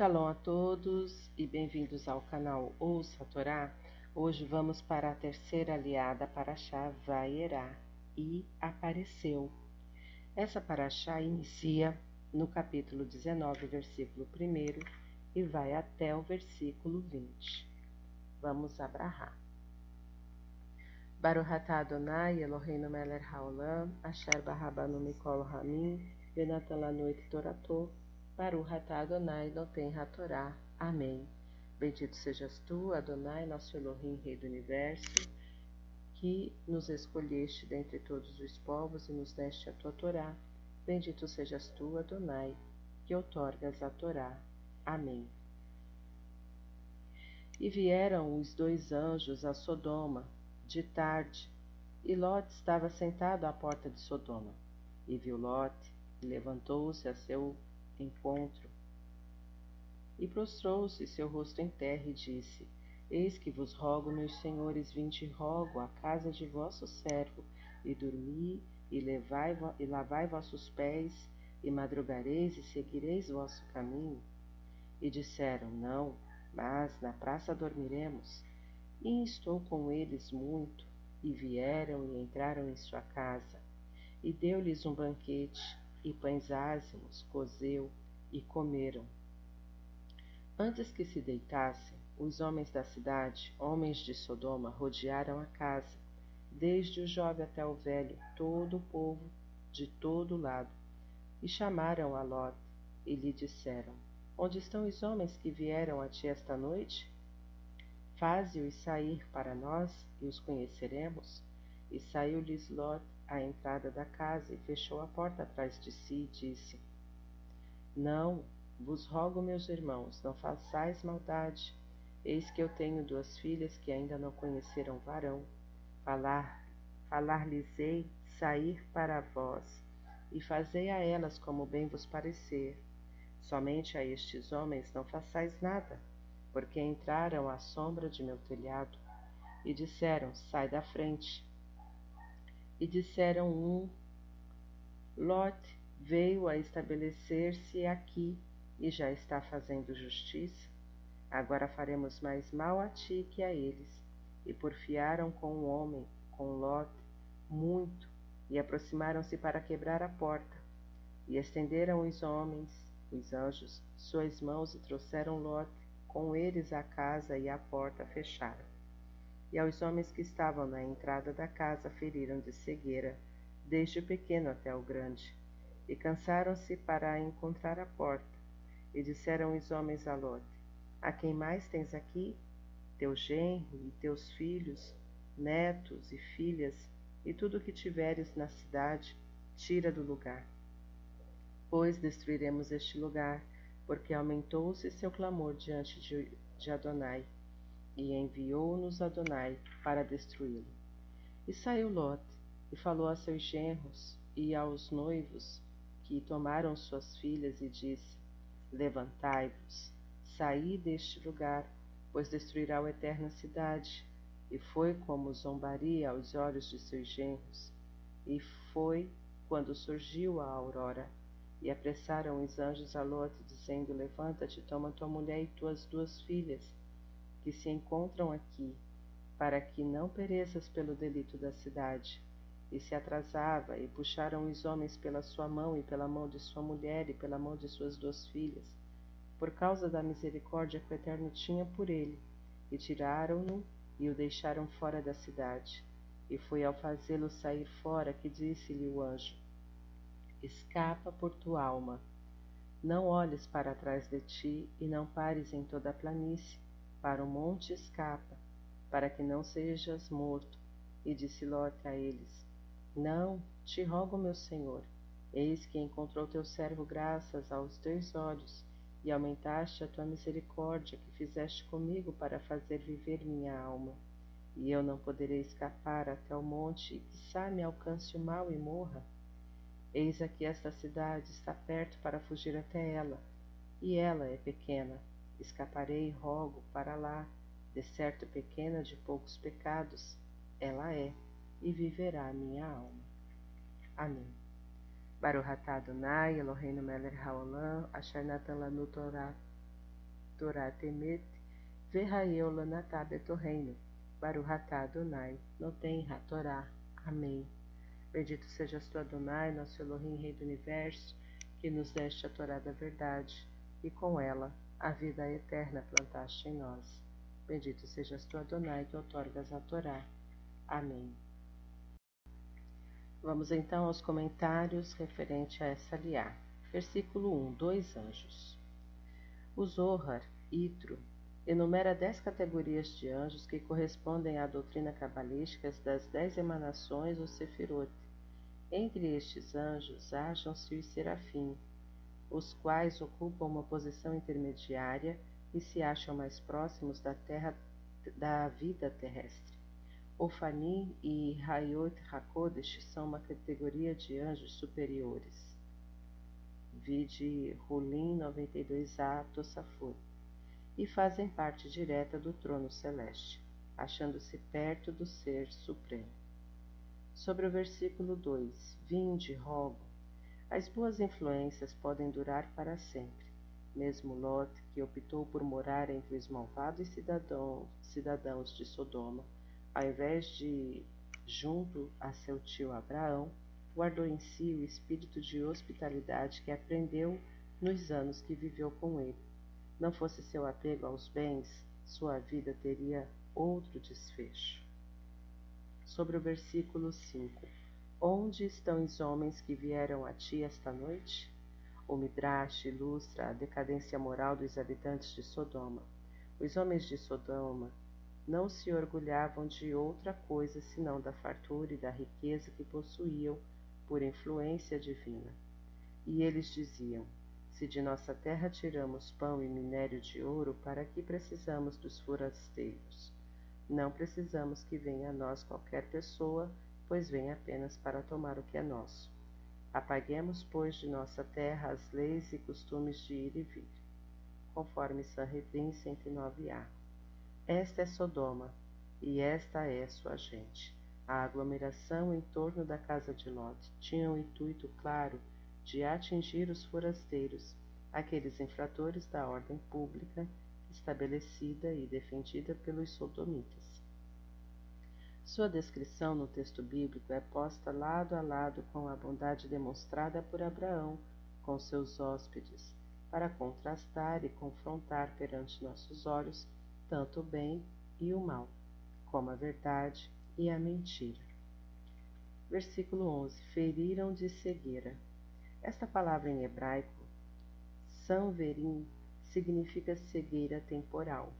Shalom a todos e bem-vindos ao canal Ouça a Torá. Hoje vamos para a terceira aliada Paraxá Vaierá e apareceu. Essa Paraxá inicia no capítulo 19, versículo 1 e vai até o versículo 20. Vamos abrahar. Baruch atah Adonai Eloheinu melech haolam asher barabanu mikol hamim venatan lanoit toratou Baruch atah Adonai Noten HaTorá. Amém. Bendito sejas tu, Adonai, nosso Elohim, Rei do Universo, que nos escolheste dentre todos os povos e nos deste a tua Torá. Bendito sejas tu, Adonai, que outorgas a Torá. Amém. E vieram os dois anjos a Sodoma, de tarde, e Lot estava sentado à porta de Sodoma. E viu Lot, e levantou-se a seu encontro. E prostrou-se seu rosto em terra e disse: Eis que vos rogo, meus senhores, vinde rogo à casa de vosso servo, e dormi, e, levai, e lavai vossos pés, e madrugareis e seguireis vosso caminho. E disseram: Não, mas na praça dormiremos. E instou com eles muito, e vieram e entraram em sua casa. E deu-lhes um banquete, e pães ázimos cozeu, e comeram. Antes que se deitassem, os homens da cidade, homens de Sodoma, rodearam a casa, desde o jovem até o velho, todo o povo, de todo lado, e chamaram a Lot, e lhe disseram: Onde estão os homens que vieram a ti esta noite? Faze-os sair para nós, e os conheceremos. E saiu-lhes Lot à entrada da casa, e fechou a porta atrás de si, e disse: não, vos rogo, meus irmãos, não façais maldade. Eis que eu tenho duas filhas que ainda não conheceram varão. Falar, falar-lhes-ei sair para vós, e fazei a elas como bem vos parecer. Somente a estes homens não façais nada, porque entraram à sombra de meu telhado, e disseram: Sai da frente. E disseram um: Lote, veio a estabelecer-se aqui e já está fazendo justiça? Agora faremos mais mal a ti que a eles. E porfiaram com o homem, com Lot, muito, e aproximaram-se para quebrar a porta. E estenderam os homens, os anjos, suas mãos e trouxeram Lot, com eles a casa e a porta fecharam. E aos homens que estavam na entrada da casa feriram de cegueira, desde o pequeno até o grande e cansaram-se para encontrar a porta. E disseram os homens a Lot: A quem mais tens aqui? Teu genro e teus filhos, netos e filhas, e tudo o que tiveres na cidade, tira do lugar. Pois destruiremos este lugar, porque aumentou-se seu clamor diante de, de Adonai, e enviou-nos Adonai para destruí-lo. E saiu Lot, e falou a seus genros e aos noivos, que tomaram suas filhas e disse: Levantai-vos, saí deste lugar, pois destruirá o eterna cidade. E foi como zombaria aos olhos de seus genros. E foi quando surgiu a aurora. E apressaram os anjos a Lot, dizendo: Levanta-te, toma tua mulher e tuas duas filhas, que se encontram aqui, para que não pereças pelo delito da cidade e se atrasava, e puxaram os homens pela sua mão e pela mão de sua mulher e pela mão de suas duas filhas, por causa da misericórdia que o Eterno tinha por ele, e tiraram-no e o deixaram fora da cidade. E foi ao fazê-lo sair fora que disse-lhe o anjo: Escapa por tua alma. Não olhes para trás de ti e não pares em toda a planície, para o monte escapa, para que não sejas morto. E disse Lote a eles: não, te rogo, meu senhor, eis que encontrou teu servo graças aos teus olhos, e aumentaste a tua misericórdia que fizeste comigo para fazer viver minha alma. E eu não poderei escapar até o monte, e quizá me alcance o mal e morra. Eis aqui esta cidade está perto para fugir até ela, e ela é pequena. Escaparei rogo para lá, de certo pequena de poucos pecados, ela é e viverá a minha alma. Amém. Baruch atah Adonai, Eloheinu melech haolam, asher natan lanu Torah. Dorat Emet, Verraeu Lanatá Betorreino, Baruhatá Adonai, Noten Hatorá. Amém. Bendito sejas tu, Adonai, nosso Elohim, Rei do Universo, que nos deste a Torá da verdade, e com ela a vida eterna plantaste em nós. Bendito sejas tu, Adonai, que outorgas a Torá. Amém. Vamos então aos comentários referente a essa liá. Versículo 1: Dois anjos. O Zohar, Itro, enumera dez categorias de anjos que correspondem à doutrina cabalística das dez emanações ou sefirot. Entre estes anjos acham-se os serafim, os quais ocupam uma posição intermediária e se acham mais próximos da terra da vida terrestre. Ofani e Hayot Hakodesh são uma categoria de anjos superiores. Vide Rulim 92a Tosafot. E fazem parte direta do trono celeste, achando-se perto do Ser Supremo. Sobre o versículo 2: Vinde, rogo, as boas influências podem durar para sempre. Mesmo Lot, que optou por morar entre os malvados cidadãos, de Sodoma, ao invés de junto a seu tio Abraão, guardou em si o espírito de hospitalidade que aprendeu nos anos que viveu com ele. Não fosse seu apego aos bens, sua vida teria outro desfecho. Sobre o versículo 5. Onde estão os homens que vieram a ti esta noite? O Midrash ilustra a decadência moral dos habitantes de Sodoma. Os homens de Sodoma não se orgulhavam de outra coisa senão da fartura e da riqueza que possuíam por influência divina. E eles diziam: Se de nossa terra tiramos pão e minério de ouro, para que precisamos dos forasteiros? Não precisamos que venha a nós qualquer pessoa pois vem apenas para tomar o que é nosso. Apaguemos, pois, de nossa terra as leis e costumes de ir e vir, conforme Sanhedrin 109a. Esta é Sodoma, e esta é sua gente. A aglomeração em torno da casa de Lot tinha o intuito claro de atingir os forasteiros, aqueles infratores da ordem pública estabelecida e defendida pelos sodomitas. Sua descrição no texto bíblico é posta lado a lado com a bondade demonstrada por Abraão com seus hóspedes, para contrastar e confrontar perante nossos olhos tanto o bem e o mal, como a verdade e a mentira. Versículo 11: Feriram de cegueira. Esta palavra em hebraico, sanverim, significa cegueira temporal.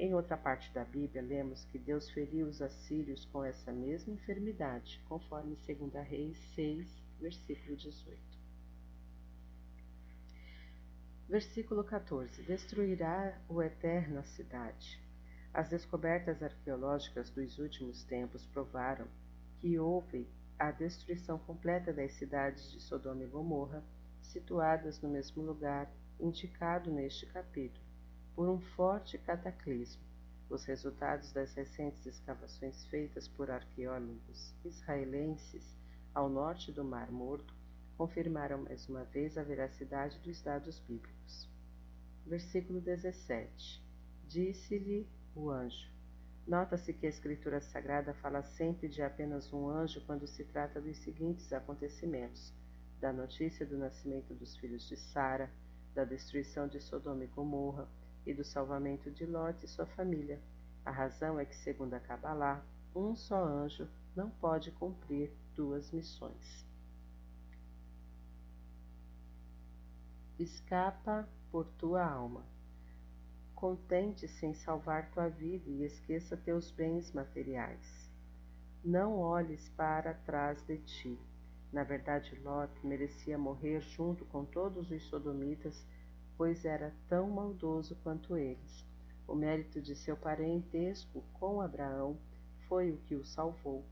Em outra parte da Bíblia, lemos que Deus feriu os assírios com essa mesma enfermidade, conforme 2 Reis 6, versículo 18. Versículo 14: Destruirá o Eterno a cidade. As descobertas arqueológicas dos últimos tempos provaram que houve a destruição completa das cidades de Sodoma e Gomorra, situadas no mesmo lugar indicado neste capítulo por um forte cataclismo. Os resultados das recentes escavações feitas por arqueólogos israelenses ao norte do Mar Morto confirmaram mais uma vez a veracidade dos dados bíblicos. Versículo 17: Disse-lhe o anjo. Nota-se que a Escritura Sagrada fala sempre de apenas um anjo quando se trata dos seguintes acontecimentos: da notícia do nascimento dos filhos de Sara, da destruição de Sodoma e Gomorra, e do salvamento de Lot e sua família. A razão é que, segundo a Kabbalah, um só anjo não pode cumprir duas missões. Escapa por tua alma. Contente-se em salvar tua vida e esqueça teus bens materiais. Não olhes para trás de ti. Na verdade, Lot merecia morrer junto com todos os sodomitas pois era tão maldoso quanto eles. O mérito de seu parentesco com Abraão foi o que o salvou.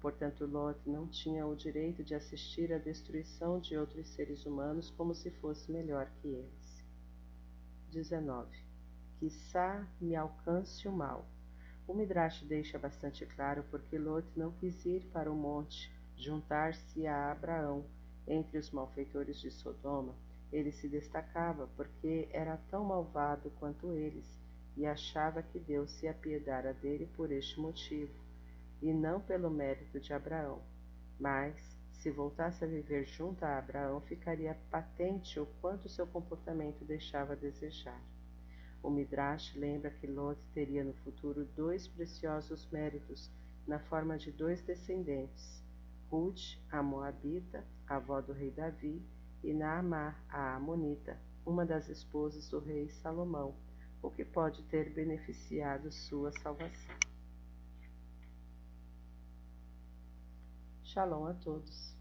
Portanto, Lot não tinha o direito de assistir à destruição de outros seres humanos como se fosse melhor que eles. 19. Quissá me alcance o mal. O Midrash deixa bastante claro porque Lot não quis ir para o monte, juntar-se a Abraão entre os malfeitores de Sodoma, Ele se destacava porque era tão malvado quanto eles e achava que Deus se apiedara dele por este motivo, e não pelo mérito de Abraão. Mas, se voltasse a viver junto a Abraão, ficaria patente o quanto seu comportamento deixava a desejar. O Midrash lembra que Lot teria no futuro dois preciosos méritos na forma de dois descendentes, Ruth, a Moabita, avó do rei Davi, e Naamá, a Amonita, uma das esposas do rei Salomão, o que pode ter beneficiado sua salvação. Shalom a todos.